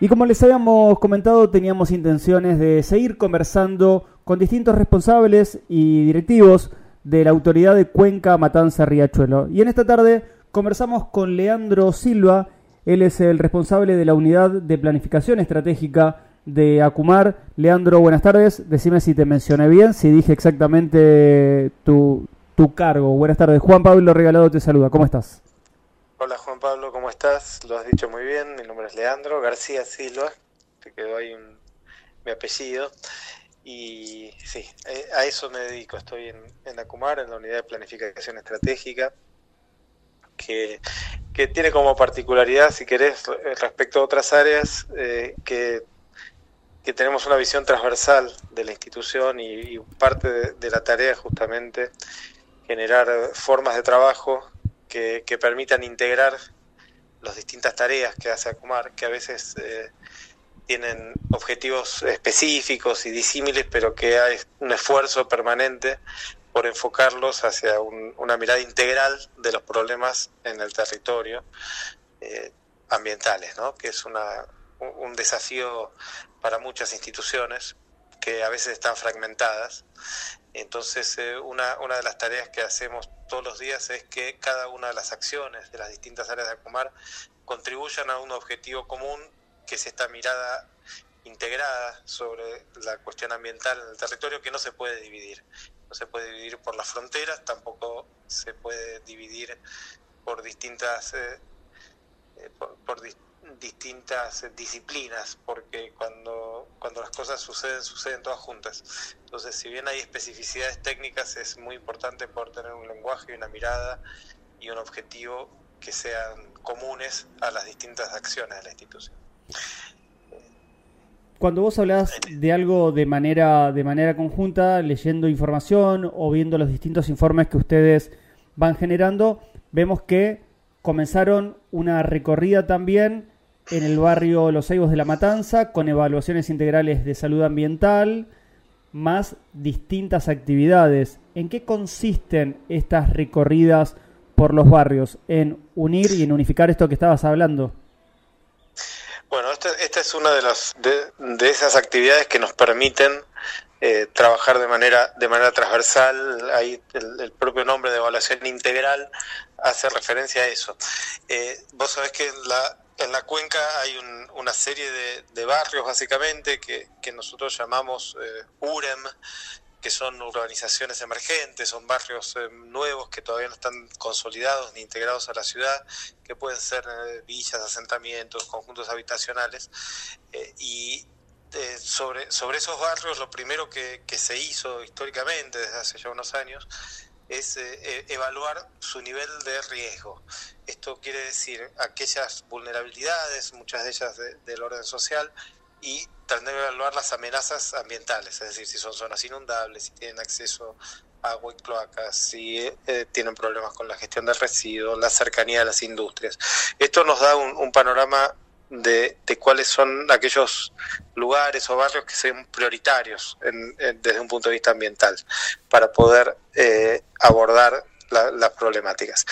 Y como les habíamos comentado, teníamos intenciones de seguir conversando con distintos responsables y directivos de la autoridad de Cuenca Matanza Riachuelo. Y en esta tarde conversamos con Leandro Silva, él es el responsable de la unidad de planificación estratégica de Acumar. Leandro, buenas tardes. Decime si te mencioné bien, si dije exactamente tu, tu cargo. Buenas tardes. Juan Pablo Regalado te saluda. ¿Cómo estás? Hola Juan Pablo, ¿cómo estás? Lo has dicho muy bien. Mi nombre es Leandro García Silva. Te quedó ahí mi apellido. Y sí, eh, a eso me dedico. Estoy en, en Acumar, en la unidad de planificación estratégica que, tiene como particularidad, si querés, respecto a otras áreas, eh, que, que, tenemos una visión transversal de la institución y, parte de, la tarea justamente generar formas de trabajo que, permitan integrar las distintas tareas que hace Acumar, que a veces eh, tienen objetivos específicos y disímiles, pero que hay un esfuerzo permanente por enfocarlos hacia una mirada integral de los problemas en el territorio eh, ambientales, ¿no? que es una, un desafío para muchas instituciones que a veces están fragmentadas. Entonces, eh, una, una de las tareas que hacemos todos los días es que cada una de las acciones de las distintas áreas de Acumar contribuyan a un objetivo común, que es esta mirada integrada sobre la cuestión ambiental en el territorio que no se puede dividir no se puede dividir por las fronteras, tampoco se puede dividir por distintas eh, eh, distintas disciplinas, porque cuando, cuando las cosas suceden, suceden todas juntas. Entonces, si bien hay especificidades técnicas, es muy importante poder tener un lenguaje una mirada y un objetivo que sean comunes a las distintas acciones de la institución cuando vos hablás de algo de manera, de manera conjunta, leyendo información o viendo los distintos informes que ustedes van generando, vemos que comenzaron una recorrida también en el barrio Los Ceibos de la Matanza con evaluaciones integrales de salud ambiental, más distintas actividades. ¿En qué consisten estas recorridas por los barrios? ¿En unir y en unificar esto que estabas hablando? Bueno, esta, esta es una de, las, de, esas actividades que nos permiten eh, trabajar de manera, de manera transversal. Ahí el, propio nombre de evaluación integral hace referencia a eso. Eh, vos sabés que la, en la cuenca hay una serie de, barrios, básicamente, que, que nosotros llamamos eh, UREM, que son urbanizaciones emergentes, son barrios eh, nuevos que todavía no están consolidados ni integrados a la ciudad, que pueden ser eh, villas, asentamientos, conjuntos habitacionales. Eh, y sobre, sobre esos barrios lo primero que, se hizo históricamente desde hace ya unos años es evaluar su nivel de riesgo. Esto quiere decir aquellas vulnerabilidades, muchas de ellas del orden social, y también evaluar las amenazas ambientales, es decir, si son zonas inundables, si tienen acceso a agua y cloacas, si eh, tienen problemas con la gestión de residuos, la cercanía de las industrias. Esto nos da un, panorama de, cuáles son aquellos lugares o barrios que son prioritarios desde un punto de vista ambiental para poder eh, abordar las problemáticas.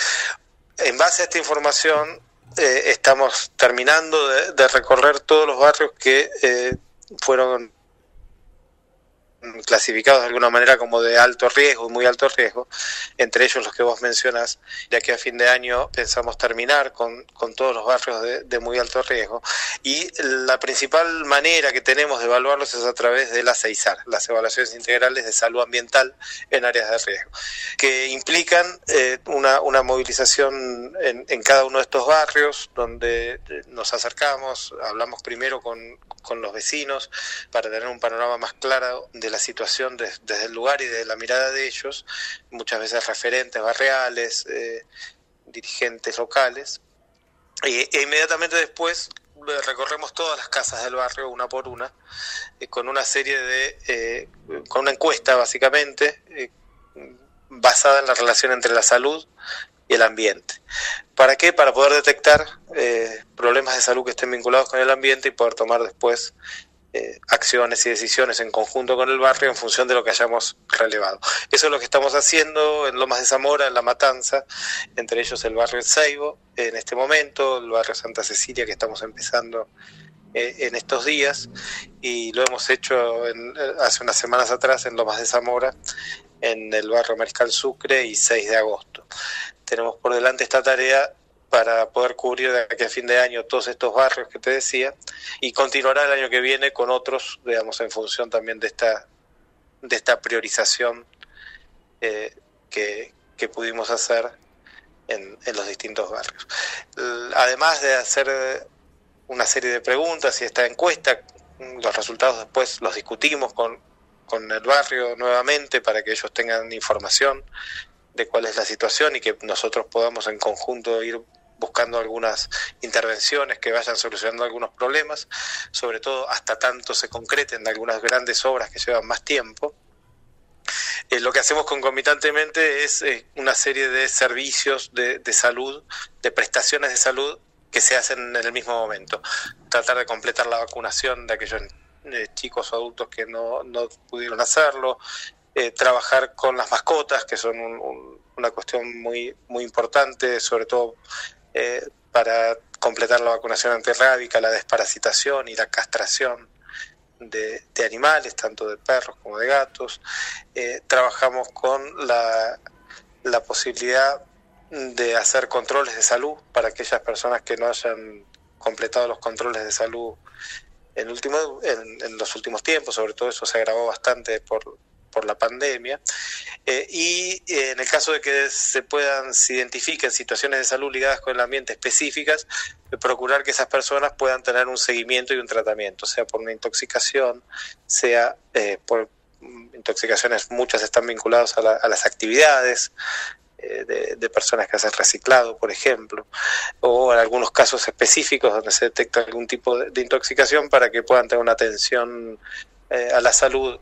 En base a esta información, eh, estamos terminando de, recorrer todos los barrios que eh, fueron clasificados de alguna manera como de alto riesgo, muy alto riesgo, entre ellos los que vos mencionas, ya que a fin de año pensamos terminar con, con todos los barrios de, muy alto riesgo. Y la principal manera que tenemos de evaluarlos es a través de la CEISAR, las evaluaciones integrales de salud ambiental en áreas de riesgo, que implican eh, una, una, movilización en, en cada uno de estos barrios, donde nos acercamos, hablamos primero con, con los vecinos para tener un panorama más claro de la situación desde el lugar y de la mirada de ellos, muchas veces referentes barriales, eh, dirigentes locales, y, e inmediatamente después eh, recorremos todas las casas del barrio una por una, eh, con una serie de, con una encuesta básicamente, basada en la relación entre la salud y el ambiente. ¿Para qué? Para poder detectar problemas de salud que estén vinculados con el ambiente y poder tomar después eh, acciones y decisiones en conjunto con el barrio en función de lo que hayamos relevado. Eso es lo que estamos haciendo en Lomas de Zamora, en La Matanza, entre ellos el barrio El Seibo, en este momento, el barrio Santa Cecilia que estamos empezando eh, en estos días y lo hemos hecho hace unas semanas atrás en Lomas de Zamora, en el barrio Mariscal Sucre y 6 de agosto. Tenemos por delante esta tarea para poder cubrir de aquí a fin de año todos estos barrios que te decía y continuará el año que viene con otros, digamos, en función también de esta, de esta priorización eh, que, que, pudimos hacer en, en, los distintos barrios. Además de hacer una serie de preguntas y esta encuesta, los resultados después los discutimos con, con el barrio nuevamente para que ellos tengan información de cuál es la situación y que nosotros podamos en conjunto ir buscando algunas intervenciones que vayan solucionando algunos problemas, sobre todo hasta tanto se concreten algunas grandes obras que llevan más tiempo. Eh, lo que hacemos concomitantemente es eh, una serie de servicios de, salud, de prestaciones de salud que se hacen en el mismo momento. Tratar de completar la vacunación de aquellos eh, chicos o adultos que no, no pudieron hacerlo, trabajar con las mascotas, que son una cuestión muy, muy importante, sobre todo eh, para completar la vacunación antirrábica, la desparasitación y la castración de, animales, tanto de perros como de gatos. Eh, trabajamos con la, la posibilidad de hacer controles de salud para aquellas personas que no hayan completado los controles de salud en, último, en los últimos tiempos, sobre todo eso se agravó bastante por, por la pandemia. Eh, y eh, en el caso de que se puedan, se identifiquen situaciones de salud ligadas con el ambiente específicas, eh, procurar que esas personas puedan tener un seguimiento y un tratamiento, sea por una intoxicación, sea por mm, intoxicaciones, muchas están vinculadas a, las actividades, de, personas que hacen reciclado, por ejemplo, o en algunos casos específicos donde se detecta algún tipo de, intoxicación para que puedan tener una atención a la salud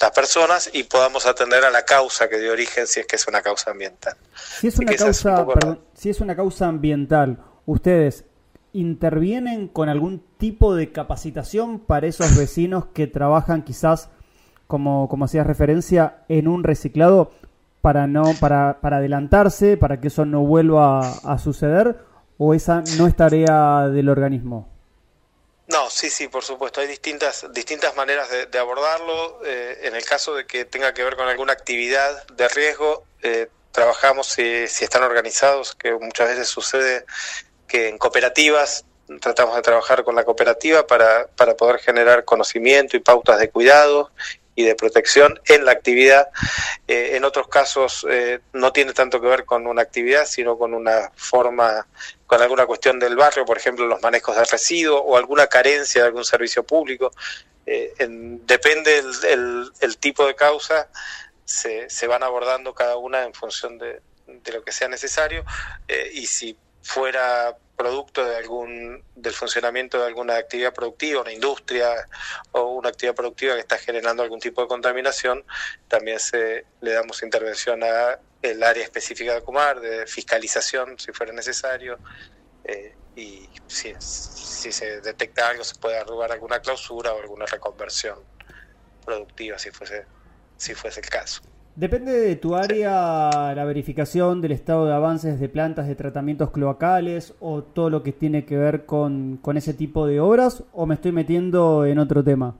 las personas y podamos atender a la causa que dio origen si es que es una causa ambiental. Si es una, causa, si es una causa ambiental, ¿ustedes intervienen con algún tipo de capacitación para esos vecinos que trabajan quizás, como, como hacías referencia, en un reciclado para, no, para, para adelantarse, para que eso no vuelva a suceder? ¿O esa no es tarea del organismo? No, sí, sí, por supuesto. Hay distintas, distintas maneras de, abordarlo. Eh, en el caso de que tenga que ver con alguna actividad de riesgo, eh, trabajamos si, si están organizados, que muchas veces sucede que en cooperativas tratamos de trabajar con la cooperativa para, para poder generar conocimiento y pautas de cuidado y de protección en la actividad. Eh, en otros casos eh, no tiene tanto que ver con una actividad, sino con una forma, con alguna cuestión del barrio, por ejemplo, los manejos de residuos o alguna carencia de algún servicio público. Eh, depende el, el, tipo de causa, se, se, van abordando cada una en función de, de lo que sea necesario y si fuera producto de algún del funcionamiento de alguna actividad productiva, una industria o una actividad productiva que está generando algún tipo de contaminación, también se le damos intervención a el área específica de Acumar, de fiscalización si fuera necesario, eh, y si, si se detecta algo se puede arrugar alguna clausura o alguna reconversión productiva si fuese, si fuese el caso. Depende de tu área la verificación del estado de avances de plantas de tratamientos cloacales o todo lo que tiene que ver con, ese tipo de obras o me estoy metiendo en otro tema.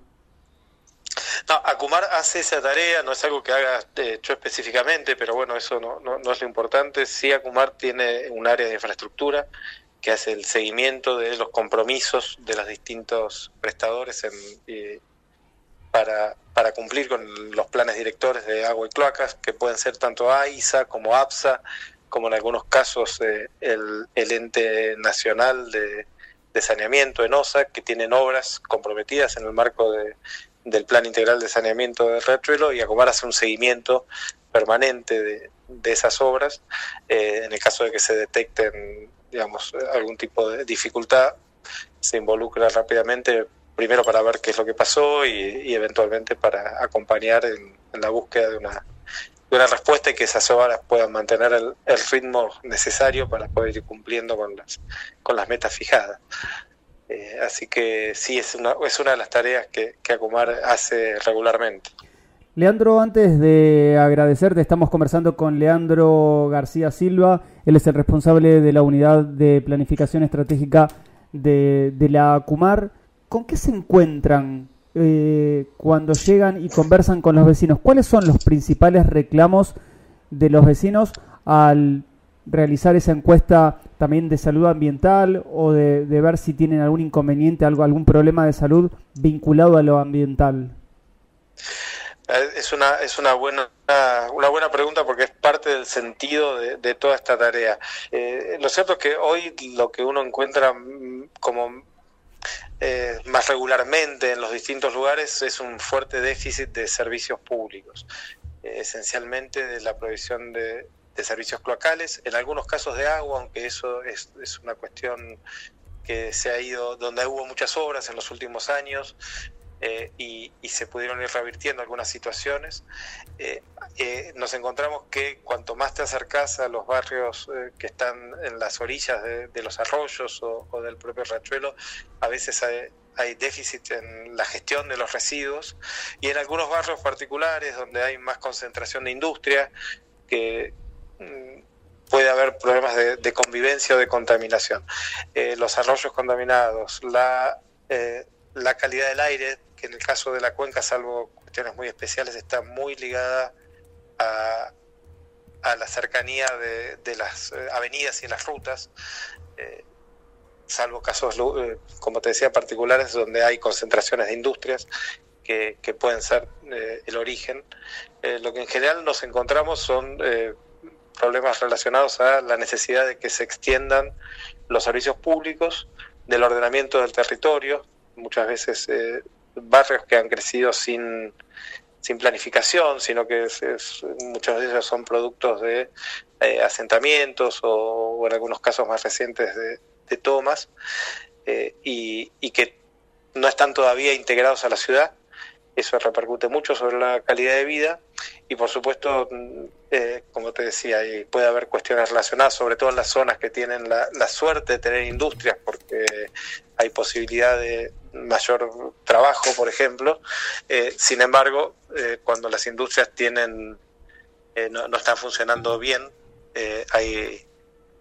No, Acumar hace esa tarea, no es algo que haga eh, yo específicamente, pero bueno, eso no, no, es lo importante. Sí, Acumar tiene un área de infraestructura que hace el seguimiento de los compromisos de los distintos prestadores en, eh, para, para cumplir con los planes directores de agua y cloacas, que pueden ser tanto AISA como APSA, como en algunos casos eh, el, ente nacional de, de saneamiento, ENOSA, que tienen obras comprometidas en el marco de, del Plan Integral de Saneamiento de Retruelo y Acomar hace un seguimiento permanente de, de esas obras. Eh, en el caso de que se detecten, digamos, algún tipo de dificultad, se involucra rápidamente primero para ver qué es lo que pasó y, eventualmente para acompañar en, la búsqueda de una, de una respuesta y que esas obras puedan mantener el, ritmo necesario para poder ir cumpliendo con las, con las metas fijadas. Eh, así que sí, es una, es una de las tareas que, que hace regularmente. Leandro, antes de agradecerte, estamos conversando con Leandro García Silva. Él es el responsable de la unidad de planificación estratégica de, de la Acumar. ¿Con qué se encuentran eh, cuando llegan y conversan con los vecinos? ¿Cuáles son los principales reclamos de los vecinos al realizar esa encuesta también de salud ambiental o de, ver si tienen algún inconveniente, algo, algún problema de salud vinculado a lo ambiental? Eh, es una, es una buena una buena pregunta porque es parte del sentido de, toda esta tarea. Eh, lo cierto es que hoy lo que uno encuentra mm, como eh, más regularmente en los distintos lugares es un fuerte déficit de servicios públicos, esencialmente de la provisión de, de servicios cloacales, en algunos casos de agua, aunque eso es, es, una cuestión que se ha ido, donde hubo muchas obras en los últimos años eh, y, se pudieron ir revirtiendo algunas situaciones. Eh, eh, nos encontramos que cuanto más te acercas a los barrios que están en las orillas de, los arroyos o, del propio rachuelo, a veces hay, hay déficit en la gestión de los residuos y en algunos barrios particulares donde hay más concentración de industria, que, Mm, puede haber problemas de, convivencia o de contaminación. Los arroyos contaminados, la, la calidad del aire, que en el caso de la cuenca, salvo cuestiones muy especiales, está muy ligada a, a la cercanía de, las eh, avenidas y las rutas, salvo casos, como te decía, particulares donde hay concentraciones de industrias que, que pueden ser el origen. lo que en general nos encontramos son problemas relacionados a la necesidad de que se extiendan los servicios públicos, del ordenamiento del territorio, muchas veces eh, barrios que han crecido sin, sin planificación, sino que muchos de ellos son productos de eh, asentamientos o, en algunos casos más recientes de, tomas, eh, y, y que no están todavía integrados a la ciudad eso repercute mucho sobre la calidad de vida y por supuesto, mm, eh, como te decía, puede haber cuestiones relacionadas, sobre todo en las zonas que tienen la, suerte de tener industrias, porque hay posibilidad de mayor trabajo, por ejemplo. Eh, sin embargo, eh, cuando las industrias tienen no, no, están funcionando bien, hay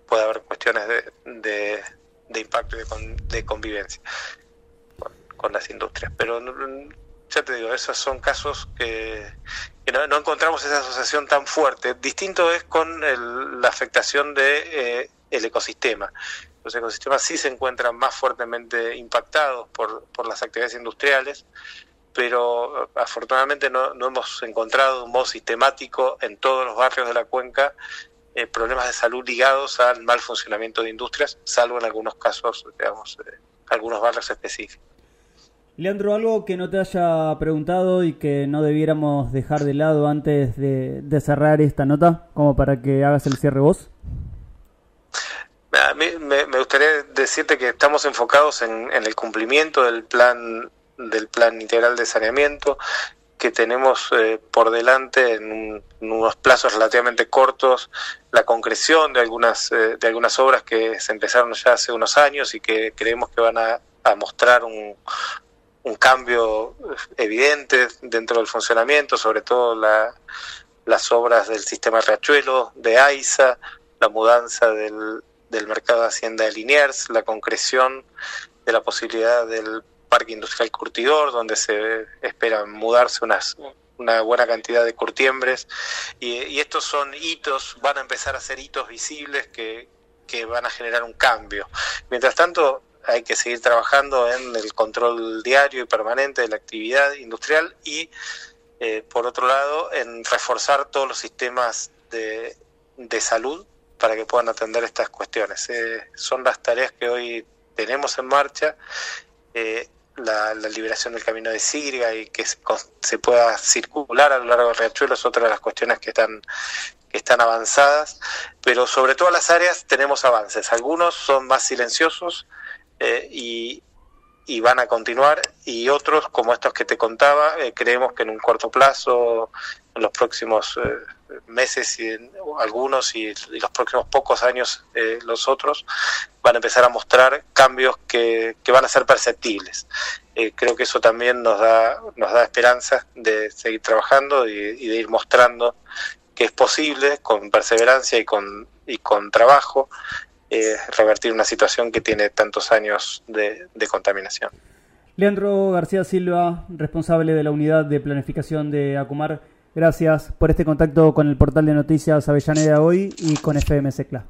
puede haber cuestiones de, de, impacto y de, de convivencia con, con, las industrias. Pero te digo, esos son casos que, no, encontramos esa asociación tan fuerte. Distinto es con la afectación de eh, ecosistema. Los ecosistemas sí se encuentran más fuertemente impactados por, por las actividades industriales, pero afortunadamente no, hemos encontrado un modo sistemático en todos los barrios de la cuenca eh, problemas de salud ligados al mal funcionamiento de industrias, salvo en algunos casos, digamos, eh, algunos barrios específicos. Leandro, algo que no te haya preguntado y que no debiéramos dejar de lado antes de, cerrar esta nota, como para que hagas el cierre vos. A mí me, gustaría decirte que estamos enfocados en, el cumplimiento del plan del plan integral de saneamiento que tenemos eh, por delante en, unos plazos relativamente cortos la concreción de algunas eh, de algunas obras que se empezaron ya hace unos años y que creemos que van a mostrar un, un cambio evidente dentro del funcionamiento, sobre todo las obras del sistema Riachuelo, de AISA, la mudanza del, del mercado de Hacienda de Liniers, la concreción de la posibilidad del Parque Industrial Curtidor, donde se espera mudarse unas, una buena cantidad de curtiembres. Y, y, estos son hitos, van a empezar a ser hitos visibles que, que van a generar un cambio. Mientras tanto, hay que seguir trabajando en el control diario y permanente de la actividad industrial y, eh, por otro lado, en reforzar todos los sistemas de, de salud para que puedan atender estas cuestiones. Eh, son las tareas que hoy tenemos en marcha. Eh, la, liberación del camino de Siria y que se, pueda circular a lo largo del riachuelo es otra de las cuestiones que están que están avanzadas, pero sobre todas las áreas tenemos avances. Algunos son más silenciosos, eh, y, van a continuar. Y otros como estos que te contaba eh, creemos que en un corto plazo en los próximos eh, meses y algunos y, los próximos pocos años los otros van a empezar a mostrar cambios que, que van a ser perceptibles. Creo que eso también nos da nos da esperanza de seguir trabajando y, y de ir mostrando que es posible con perseverancia y con y con trabajo eh, revertir una situación que tiene tantos años de, contaminación. Leandro García Silva, responsable de la unidad de planificación de Acumar, gracias por este contacto con el portal de noticias Avellaneda hoy y con FM Secla.